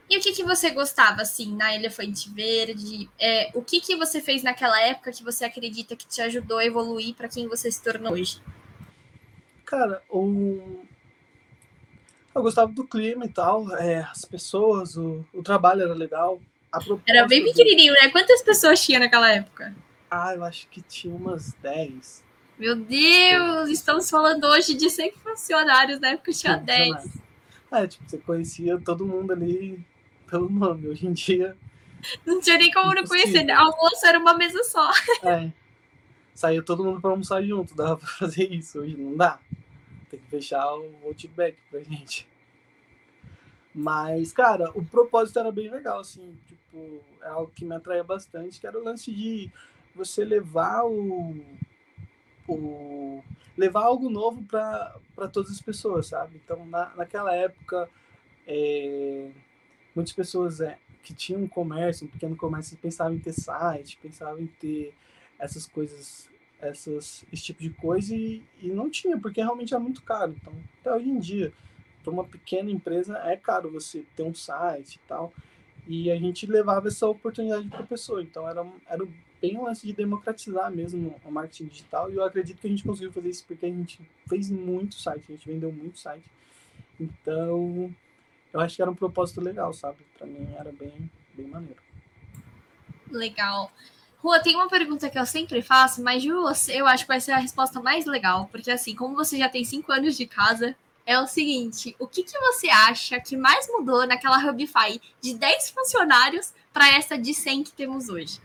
E o que, que você gostava, assim, na Elefante Verde? É, o que, que você fez naquela época que você acredita que te ajudou a evoluir para quem você se tornou hoje? Cara, o... eu gostava do clima e tal, é, as pessoas, o, o trabalho era legal. era bem pequenininho, né? Quantas pessoas tinha naquela época? Ah, eu acho que tinha umas 10. Meu Deus, estamos falando hoje de 100 funcionários, na época tinha 10. É, tipo, você conhecia todo mundo ali pelo nome. Hoje em dia. Não tinha nem como não conhecer, né? Almoço era uma mesa só. É. Saiu todo mundo para almoçar junto, dava para fazer isso. Hoje não dá. Tem que fechar o Outback pra gente. Mas, cara, o propósito era bem legal, assim, tipo, é algo que me atraía bastante, que era o lance de você levar o, o levar algo novo para todas as pessoas, sabe? Então, na, naquela época, é, muitas pessoas é, que tinham um comércio, um pequeno comércio, pensavam em ter site, pensavam em ter essas coisas, essas, esse tipo de coisa, e, e não tinha, porque realmente é muito caro. Então, até hoje em dia, para uma pequena empresa, é caro você ter um site e tal. E a gente levava essa oportunidade para a pessoa. Então, era, era bem um lance de democratizar mesmo o marketing digital. E eu acredito que a gente conseguiu fazer isso porque a gente fez muito site, a gente vendeu muito site. Então, eu acho que era um propósito legal, sabe? Para mim era bem, bem maneiro. Legal. Rua, tem uma pergunta que eu sempre faço, mas eu acho que vai ser a resposta mais legal, porque assim, como você já tem cinco anos de casa, é o seguinte: o que, que você acha que mais mudou naquela Hubify de 10 funcionários para essa de 100 que temos hoje?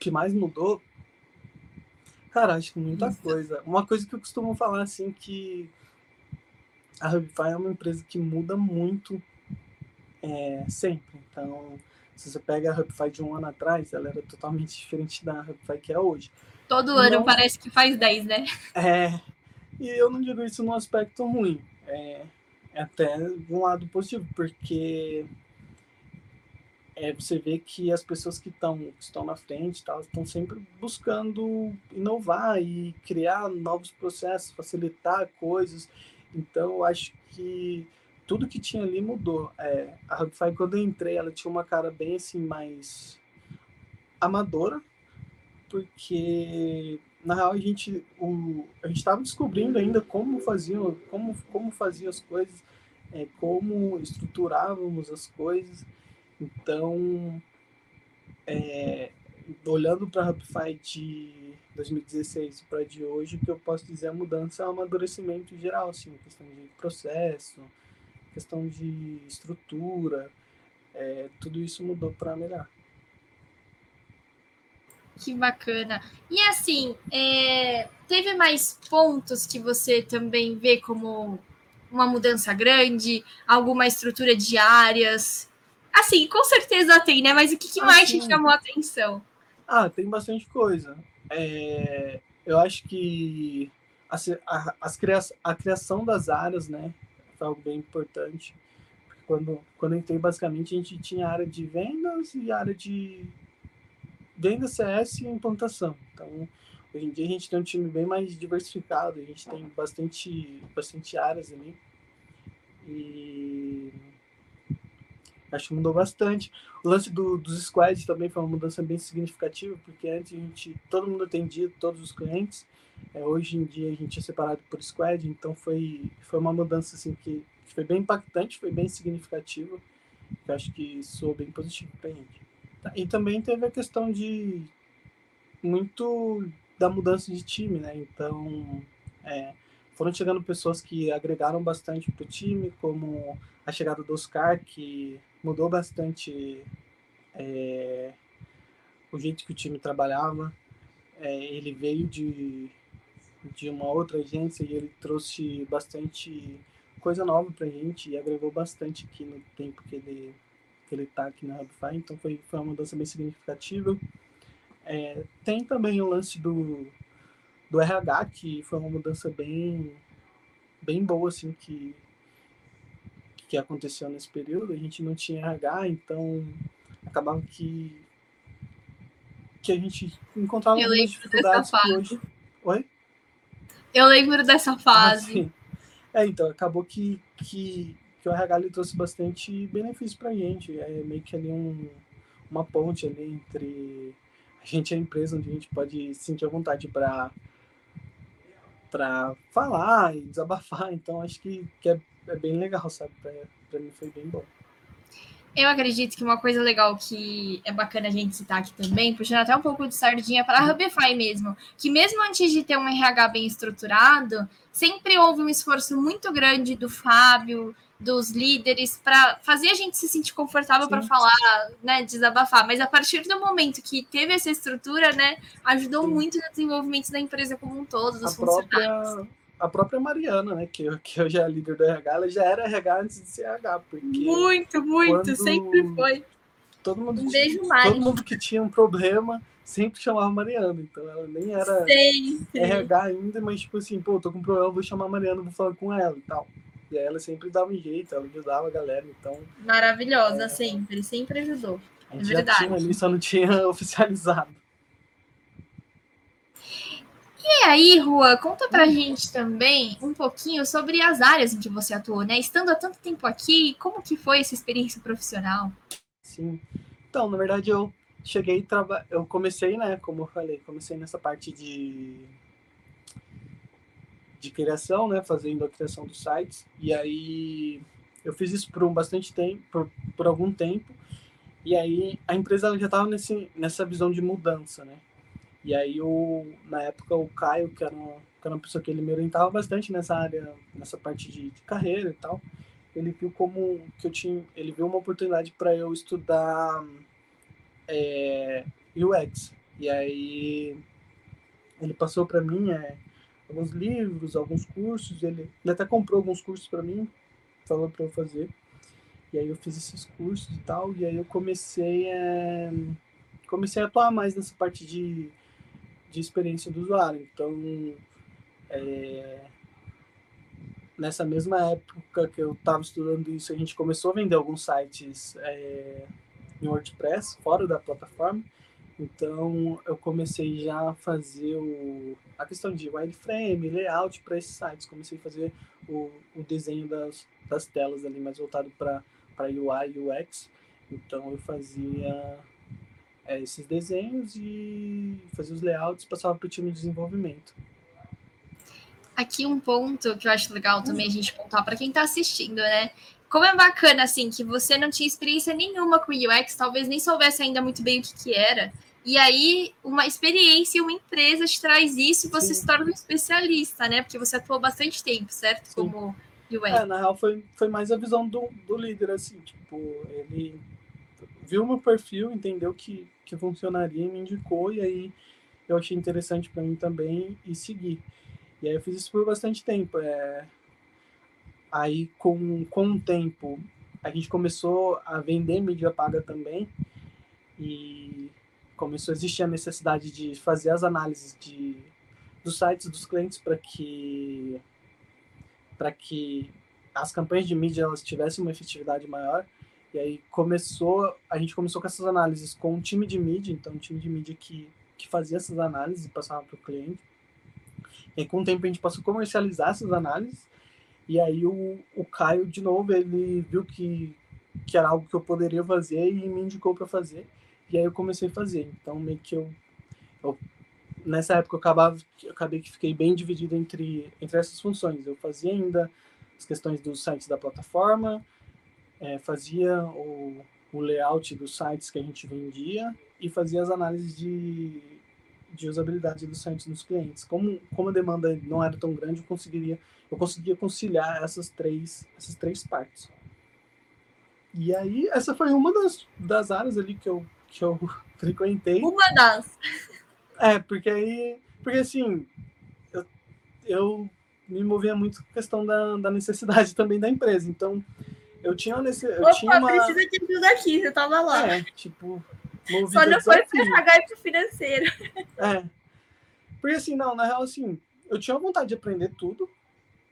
que mais mudou? Cara, acho que muita Isso. coisa. Uma coisa que eu costumo falar, assim, que a Hubify é uma empresa que muda muito é, sempre. Então, se você pega a Hubify de um ano atrás, ela era totalmente diferente da Hubify que é hoje. Todo ano não, parece que faz 10, né? É, e eu não digo isso num aspecto ruim. É, é até um lado positivo, porque é, você vê que as pessoas que estão estão na frente estão sempre buscando inovar e criar novos processos, facilitar coisas. Então, eu acho que tudo que tinha ali mudou. É, a Hubify, quando eu entrei, ela tinha uma cara bem assim, mais amadora, porque na real a gente o, a gente estava descobrindo ainda como faziam como como faziam as coisas é, como estruturávamos as coisas então, é, olhando para a Hubify de 2016 para de hoje, o que eu posso dizer a mudança é o amadurecimento geral, assim, questão de processo, questão de estrutura, é, tudo isso mudou para melhor. Que bacana. E assim, é, teve mais pontos que você também vê como uma mudança grande, alguma estrutura de áreas Assim, com certeza tem, né? Mas o que, que mais te chamou a atenção? Ah, tem bastante coisa. É, eu acho que a, a, as cria, a criação das áreas, né? Foi algo bem importante. Quando, quando eu entrei, basicamente, a gente tinha área de vendas e área de venda CS e implantação. Então, hoje em dia a gente tem um time bem mais diversificado, a gente tem bastante, bastante áreas ali. E Acho que mudou bastante. O lance do, dos squads também foi uma mudança bem significativa, porque antes a gente, todo mundo atendia todos os clientes. É, hoje em dia a gente é separado por squad, então foi, foi uma mudança assim, que, foi bem impactante, foi bem significativa. Que acho que sou bem positivo para a gente. E também teve a questão de muito da mudança de time, né? Então, é, foram chegando pessoas que agregaram bastante para o time, como a chegada do Oscar, que mudou bastante é, o jeito que o time trabalhava. É, ele veio de, de uma outra agência e ele trouxe bastante coisa nova para a gente e agregou bastante aqui no tempo que ele que ele está aqui na Hubify, então foi, foi uma mudança bem significativa. É, tem também o lance do, do RH, que foi uma mudança bem, bem boa, assim, que que aconteceu nesse período, a gente não tinha RH, então acabava que que a gente encontrava Eu algumas dificuldades que hoje. Oi? Eu lembro dessa fase. Ah, é, então, acabou que, que, que o RH ele trouxe bastante benefício pra gente. É meio que ali um, uma ponte ali entre a gente e a empresa, onde a gente pode sentir a vontade para para falar e desabafar. Então, acho que, que é é bem legal, sabe? Pra, pra mim foi bem bom. Eu acredito que uma coisa legal que é bacana a gente citar aqui também, puxando até um pouco de sardinha para a Hubify mesmo, que mesmo antes de ter um RH bem estruturado, sempre houve um esforço muito grande do Fábio, dos líderes, para fazer a gente se sentir confortável para falar, né, desabafar. Mas a partir do momento que teve essa estrutura, né, ajudou Sim. muito no desenvolvimento da empresa como um todo, dos a funcionários. Própria a própria Mariana, né, que, que hoje é a líder do RH, ela já era RH antes de ser RH. Porque muito, muito, sempre foi. Todo mundo, um beijo, todo mundo que tinha um problema sempre chamava Mariana, então ela nem era sempre. RH ainda, mas tipo assim, pô, tô com um problema, vou chamar a Mariana, vou falar com ela e tal. E aí ela sempre dava um jeito, ela ajudava a galera, então... Maravilhosa, é, sempre, sempre ajudou. A gente é verdade. já tinha ali, só não tinha oficializado. E aí, Rua, conta pra gente também um pouquinho sobre as áreas em que você atuou, né? Estando há tanto tempo aqui, como que foi essa experiência profissional? Sim. Então, na verdade, eu cheguei traba... eu comecei, né, como eu falei, comecei nessa parte de de criação, né, fazendo a criação dos sites. E aí eu fiz isso por um bastante tempo, por, por algum tempo. E aí a empresa já estava nessa visão de mudança, né? E aí, o, na época, o Caio, que era, uma, que era uma pessoa que ele me orientava bastante nessa área, nessa parte de, de carreira e tal, ele viu como que eu tinha, ele viu uma oportunidade para eu estudar é, UX. E aí, ele passou para mim é, alguns livros, alguns cursos, ele, ele até comprou alguns cursos para mim, falou para eu fazer. E aí eu fiz esses cursos e tal, e aí eu comecei a, comecei a atuar mais nessa parte de de experiência do usuário. Então, é, nessa mesma época que eu estava estudando isso, a gente começou a vender alguns sites é, em WordPress, fora da plataforma. Então, eu comecei já a fazer o, a questão de wireframe, layout para esses sites. Comecei a fazer o, o desenho das, das telas ali, mais voltado para UI e UX. Então, eu fazia é, esses desenhos e fazia os layouts, passava para o time de desenvolvimento. Aqui um ponto que eu acho legal também a gente contar para quem está assistindo, né? Como é bacana, assim, que você não tinha experiência nenhuma com UX, talvez nem soubesse ainda muito bem o que, que era. E aí, uma experiência e uma empresa te traz isso e você Sim. se torna um especialista, né? Porque você atuou bastante tempo, certo? Sim. Como UX. É, na real, foi, foi mais a visão do, do líder, assim, tipo, ele viu meu perfil, entendeu que, que funcionaria e me indicou, e aí eu achei interessante para mim também e segui. E aí eu fiz isso por bastante tempo. É... Aí, com, com o tempo, a gente começou a vender mídia paga também, e começou a existir a necessidade de fazer as análises de, dos sites dos clientes para que para que as campanhas de mídia elas tivessem uma efetividade maior e aí começou, a gente começou com essas análises com um time de mídia, então um time de mídia que, que fazia essas análises e passava para o cliente. E aí, com o tempo a gente passou a comercializar essas análises. E aí o, o Caio, de novo, ele viu que, que era algo que eu poderia fazer e me indicou para fazer. E aí eu comecei a fazer. Então meio que eu, eu nessa época eu acabava, eu acabei que fiquei bem dividido entre, entre essas funções. Eu fazia ainda as questões dos sites da plataforma, é, fazia o, o layout dos sites que a gente vendia e fazia as análises de, de usabilidade dos sites dos clientes. Como, como a demanda não era tão grande, eu conseguiria eu conseguia conciliar essas três essas três partes. E aí essa foi uma das, das áreas ali que eu que eu frequentei. Uma das. É, porque aí porque assim eu, eu me movia muito com a questão da, da necessidade também da empresa. Então, eu tinha nesse. Eu Opa, tinha uma... precisa de ajuda aqui, você tava lá. É, tipo. Só não foi para pro financeiro. É. Porque assim, não, na real, assim, eu tinha vontade de aprender tudo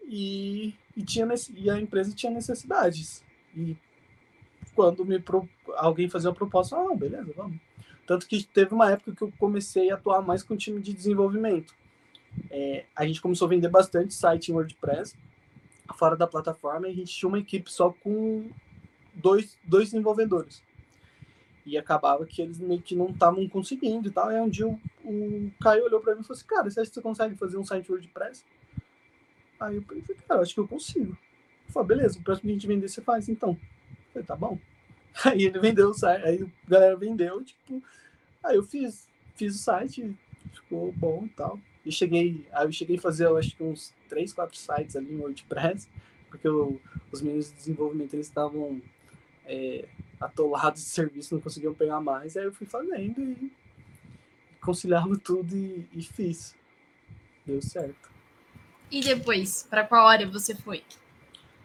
e, e, tinha, e a empresa tinha necessidades. E quando me pro, alguém fazia a proposta, ah, beleza, vamos. Tanto que teve uma época que eu comecei a atuar mais com o time de desenvolvimento. É, a gente começou a vender bastante site em WordPress fora da plataforma e a gente tinha uma equipe só com dois, dois desenvolvedores. E acabava que eles meio que não estavam conseguindo e tal. Aí um dia o, o Caio olhou para mim e falou assim: Cara, você acha que você consegue fazer um site WordPress? Aí eu falei: Cara, acho que eu consigo. Eu falei: Beleza, o próximo que a gente vender você faz então. Eu falei: Tá bom. Aí ele vendeu o site, aí a galera vendeu, tipo, aí eu fiz, fiz o site, ficou bom e tal. E cheguei, aí eu cheguei a fazer, eu acho que uns três, quatro sites ali em WordPress, porque eu, os meninos de desenvolvimento eles estavam é, atolados de serviço, não conseguiam pegar mais, aí eu fui fazendo e conciliava tudo e, e fiz. Deu certo. E depois, para qual área você foi?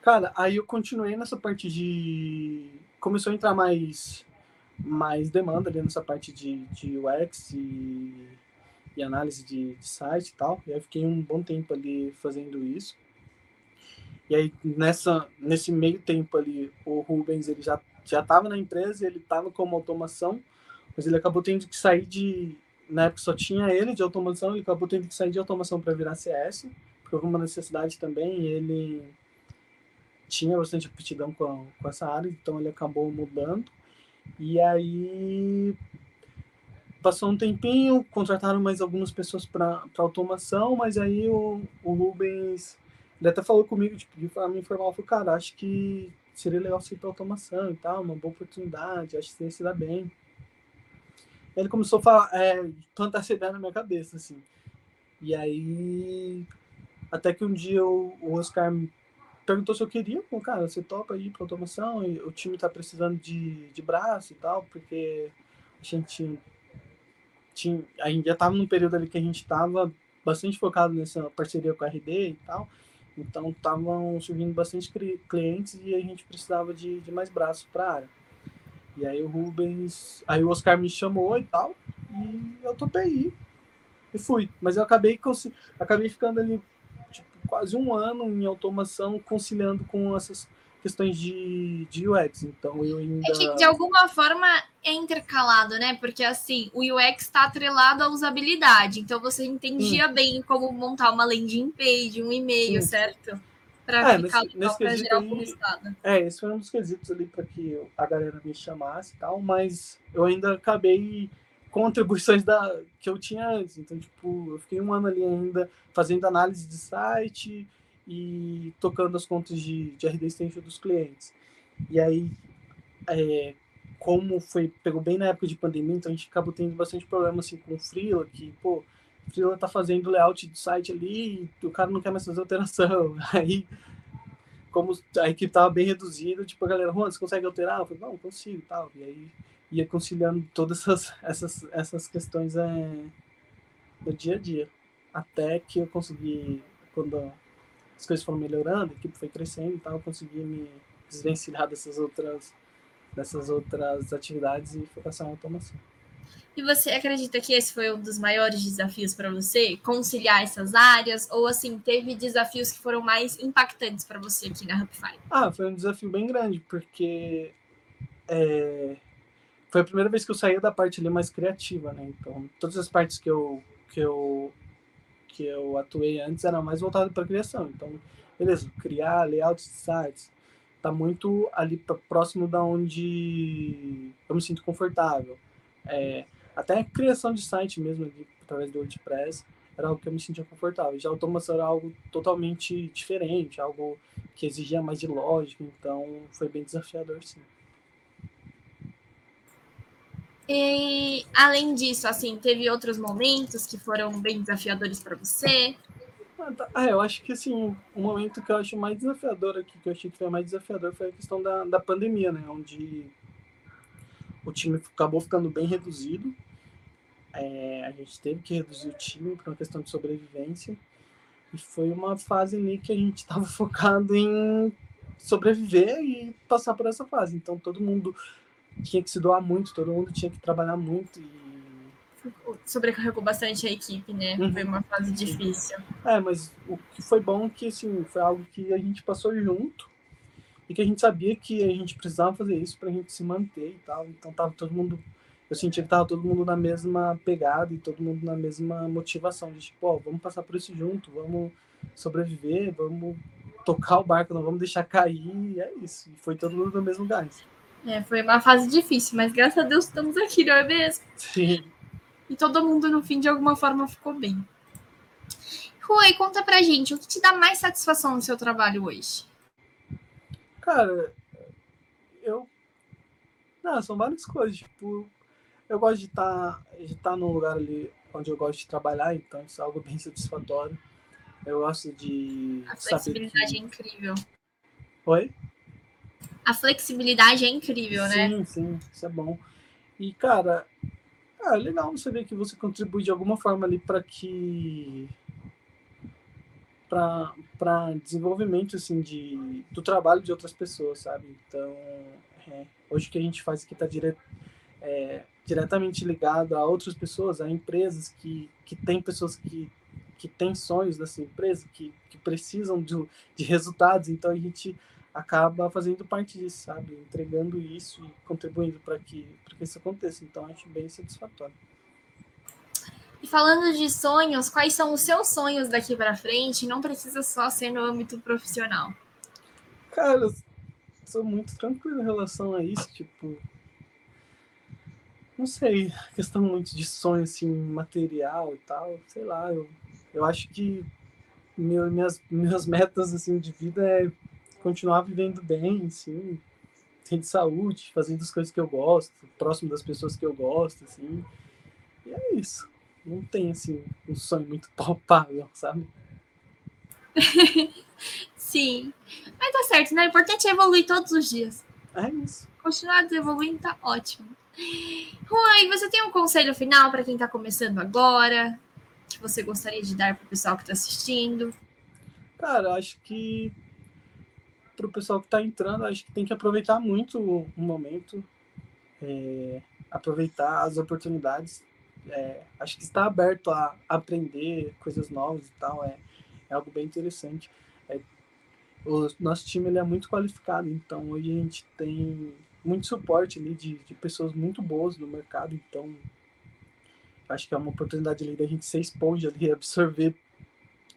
Cara, aí eu continuei nessa parte de. Começou a entrar mais, mais demanda ali nessa parte de, de UX e, e análise de, de site e tal. E aí fiquei um bom tempo ali fazendo isso. E aí, nessa, nesse meio tempo ali, o Rubens ele já já estava na empresa, ele estava como automação, mas ele acabou tendo que sair de. Na época só tinha ele de automação, ele acabou tendo que sair de automação para virar CS, porque houve uma necessidade também, ele tinha bastante aptidão com, com essa área, então ele acabou mudando. E aí passou um tempinho, contrataram mais algumas pessoas para automação, mas aí o, o Rubens ele até falou comigo, tipo, de forma informal, falou, cara, acho que seria legal você ir para automação e tal, uma boa oportunidade, acho que você ia se dar bem. Ele começou a falar, é, plantar essa ideia na minha cabeça, assim. E aí, até que um dia o, o Oscar me perguntou se eu queria, pô, cara, você topa ir para automação e o time tá precisando de, de braço e tal, porque a gente tinha, a gente já tava num período ali que a gente tava bastante focado nessa parceria com a RD e tal, então estavam surgindo bastante clientes e a gente precisava de, de mais braços para a área. E aí o Rubens, aí o Oscar me chamou e tal, e eu topei. E fui. Mas eu acabei, acabei ficando ali tipo, quase um ano em automação, conciliando com essas questões de, de UX. Então eu ainda. É que de alguma forma é intercalado, né? Porque assim, o UX está atrelado à usabilidade. Então você entendia Sim. bem como montar uma landing page, um e-mail, Sim. certo? Para é, ficar nesse, legal para gerar publicitado. É, esse foi um dos quesitos ali para que a galera me chamasse e tal, mas eu ainda acabei contribuições da que eu tinha antes. Então, tipo, eu fiquei um ano ali ainda fazendo análise de site, e tocando as contas de, de RD Extension dos clientes. E aí, é, como foi, pegou bem na época de pandemia, então a gente acabou tendo bastante problema assim, com o Freela, que, pô, o Freela tá fazendo layout do site ali e o cara não quer mais fazer alteração. Aí, como a equipe tava bem reduzida, tipo, a galera, Juan, você consegue alterar? Eu falei, não, consigo e tal. E aí ia conciliando todas essas, essas, essas questões é, do dia a dia. Até que eu consegui, quando as coisas foram melhorando, a equipe foi crescendo e tal, eu consegui me desvencilhar dessas outras, dessas outras atividades e focar só em automação. E você acredita que esse foi um dos maiores desafios para você, conciliar essas áreas? Ou assim, teve desafios que foram mais impactantes para você aqui na Hubify? Ah, foi um desafio bem grande, porque é, foi a primeira vez que eu saía da parte ali mais criativa, né? Então, todas as partes que eu, que eu que eu atuei antes era mais voltado para criação. Então, beleza, criar layouts de sites está muito ali próximo da onde eu me sinto confortável. É, até a criação de site mesmo ali, através do WordPress era algo que eu me sentia confortável. Já a automação era algo totalmente diferente, algo que exigia mais de lógica, então foi bem desafiador, sim. E além disso, assim, teve outros momentos que foram bem desafiadores para você? Ah, eu acho que assim, o momento que eu acho mais desafiador aqui, que eu achei que foi mais desafiador, foi a questão da, da pandemia, né? Onde o time acabou ficando bem reduzido. É, a gente teve que reduzir o time por uma questão de sobrevivência. E foi uma fase ali que a gente estava focado em sobreviver e passar por essa fase. Então todo mundo tinha que se doar muito, todo mundo tinha que trabalhar muito e sobrecarregou bastante a equipe, né? Uhum. Foi uma fase difícil. É, mas o que foi bom é que assim, foi algo que a gente passou junto e que a gente sabia que a gente precisava fazer isso para a gente se manter e tal. Então tava todo mundo, eu sentia que tava todo mundo na mesma pegada e todo mundo na mesma motivação de tipo, ó, vamos passar por isso junto, vamos sobreviver, vamos tocar o barco, não vamos deixar cair, e é isso. E foi todo mundo no mesmo gás. É, foi uma fase difícil, mas graças a Deus estamos aqui, não é mesmo? Sim. E todo mundo, no fim, de alguma forma, ficou bem. Rui, conta pra gente, o que te dá mais satisfação no seu trabalho hoje? Cara, eu Não, são várias coisas. Tipo, eu gosto de estar tá, de estar tá num lugar ali onde eu gosto de trabalhar, então isso é algo bem satisfatório. Eu gosto de. A flexibilidade que... é incrível. Oi? A flexibilidade é incrível, sim, né? Sim, sim, isso é bom. E, cara, é legal você ver que você contribui de alguma forma ali para que para desenvolvimento assim de do trabalho de outras pessoas sabe então é, hoje o que a gente faz aqui está dire, é, diretamente ligado a outras pessoas a empresas que que tem pessoas que que têm sonhos dessa empresa que, que precisam de, de resultados então a gente acaba fazendo parte disso sabe entregando isso e contribuindo para que que isso aconteça então acho bem satisfatório e falando de sonhos, quais são os seus sonhos daqui para frente? Não precisa só ser no âmbito profissional. Cara, eu sou muito tranquilo em relação a isso, tipo, não sei, questão muito de sonho assim material e tal, sei lá, eu, eu acho que meu, minhas minhas metas assim de vida é continuar vivendo bem, assim, tendo saúde, fazendo as coisas que eu gosto, próximo das pessoas que eu gosto, assim. E é isso não tem assim um sonho muito palpável, sabe? Sim. Mas tá certo, né? O importante é evoluir todos os dias. É isso. Continuar evoluindo tá ótimo. Juan, você tem um conselho final para quem tá começando agora? Que você gostaria de dar pro pessoal que tá assistindo? Cara, acho que pro pessoal que tá entrando, acho que tem que aproveitar muito o momento, é, aproveitar as oportunidades é, acho que está aberto a aprender coisas novas e tal, é, é algo bem interessante. É, o nosso time ele é muito qualificado, então hoje a gente tem muito suporte ali de, de pessoas muito boas no mercado, então acho que é uma oportunidade ali da gente ser esponja ali, absorver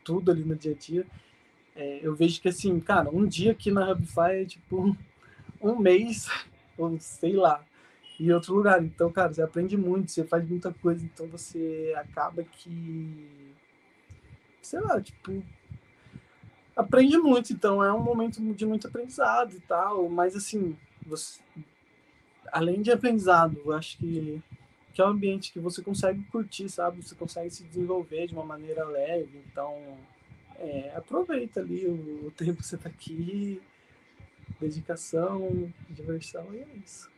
tudo ali no dia a dia. É, eu vejo que assim, cara, um dia aqui na Hubify é tipo um mês, ou sei lá, em outro lugar. Então, cara, você aprende muito, você faz muita coisa, então você acaba que. Sei lá, tipo. Aprende muito, então é um momento de muito aprendizado e tal, mas assim, você, além de aprendizado, eu acho que, que é um ambiente que você consegue curtir, sabe? Você consegue se desenvolver de uma maneira leve, então é, aproveita ali o, o tempo que você está aqui, dedicação, diversão, e é isso.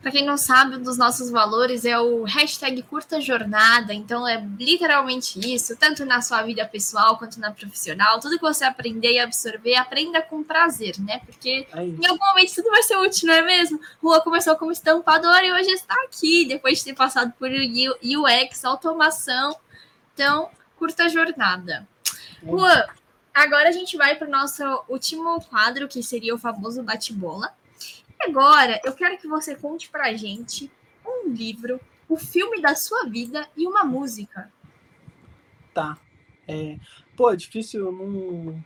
Para quem não sabe, um dos nossos valores é o hashtag curta jornada, então é literalmente isso, tanto na sua vida pessoal quanto na profissional. Tudo que você aprender e absorver, aprenda com prazer, né? Porque é em algum momento tudo vai ser útil, não é mesmo? Rua começou como estampadora e hoje está aqui, depois de ter passado por UX, automação. Então, curta jornada. Rua, agora a gente vai para o nosso último quadro, que seria o famoso bate-bola. Agora, eu quero que você conte pra gente um livro, o filme da sua vida e uma música. Tá. É, pô, é difícil, eu não.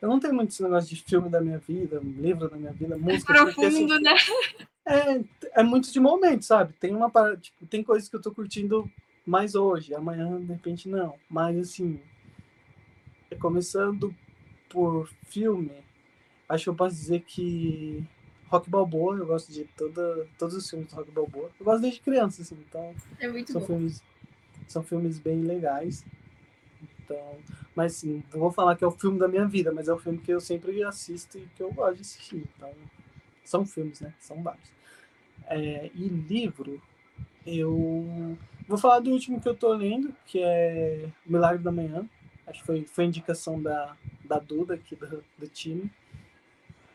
Eu não tenho muito esse negócio de filme da minha vida, livro da minha vida, é música. É profundo, assim, né? É, é muito de momento, sabe? Tem uma tipo, tem coisas que eu tô curtindo mais hoje, amanhã, de repente, não. Mas assim, começando por filme, acho que eu posso dizer que Rock Balboa, eu gosto de toda, todos os filmes do Rock Balboa. Eu gosto desde criança, assim, então. É muito são bom. Filmes, são filmes bem legais. Então, mas sim, não vou falar que é o filme da minha vida, mas é o filme que eu sempre assisto e que eu gosto de assistir. Então, são filmes, né? São vários. É, e livro, eu vou falar do último que eu tô lendo, que é Milagre da Manhã. Acho que foi, foi indicação da, da Duda aqui do, do time.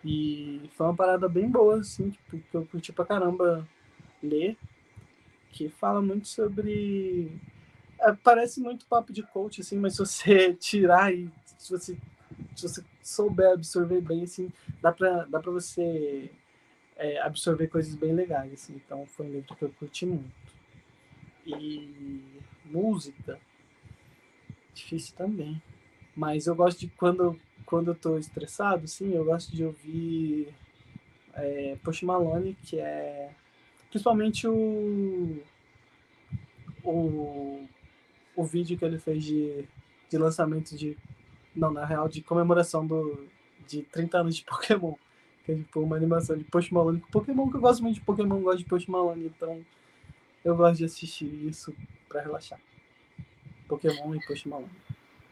E foi uma parada bem boa, assim, tipo, que eu curti pra caramba ler, que fala muito sobre. É, parece muito papo de coach, assim, mas se você tirar e se você, se você souber absorver bem, assim, dá pra, dá pra você é, absorver coisas bem legais, assim. Então foi um livro que eu curti muito. E música, difícil também. Mas eu gosto de quando quando eu tô estressado, sim, eu gosto de ouvir é, Post Malone, que é principalmente o, o, o vídeo que ele fez de, de lançamento de. Não, na real, de comemoração do, de 30 anos de Pokémon. Que é tipo uma animação de Post Malone. Pokémon que eu gosto muito de Pokémon, gosto de Post Malone, então eu gosto de assistir isso pra relaxar. Pokémon e Post Malone.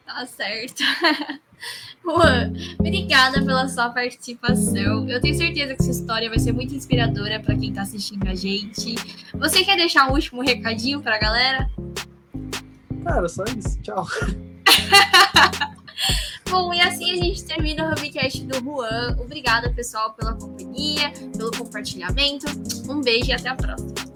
Tá certo. Juan, obrigada pela sua participação. Eu tenho certeza que sua história vai ser muito inspiradora para quem tá assistindo a gente. Você quer deixar um último recadinho pra galera? Cara, só isso. Tchau. Bom, e assim a gente termina o Hubcast do Juan. Obrigada, pessoal, pela companhia, pelo compartilhamento. Um beijo e até a próxima.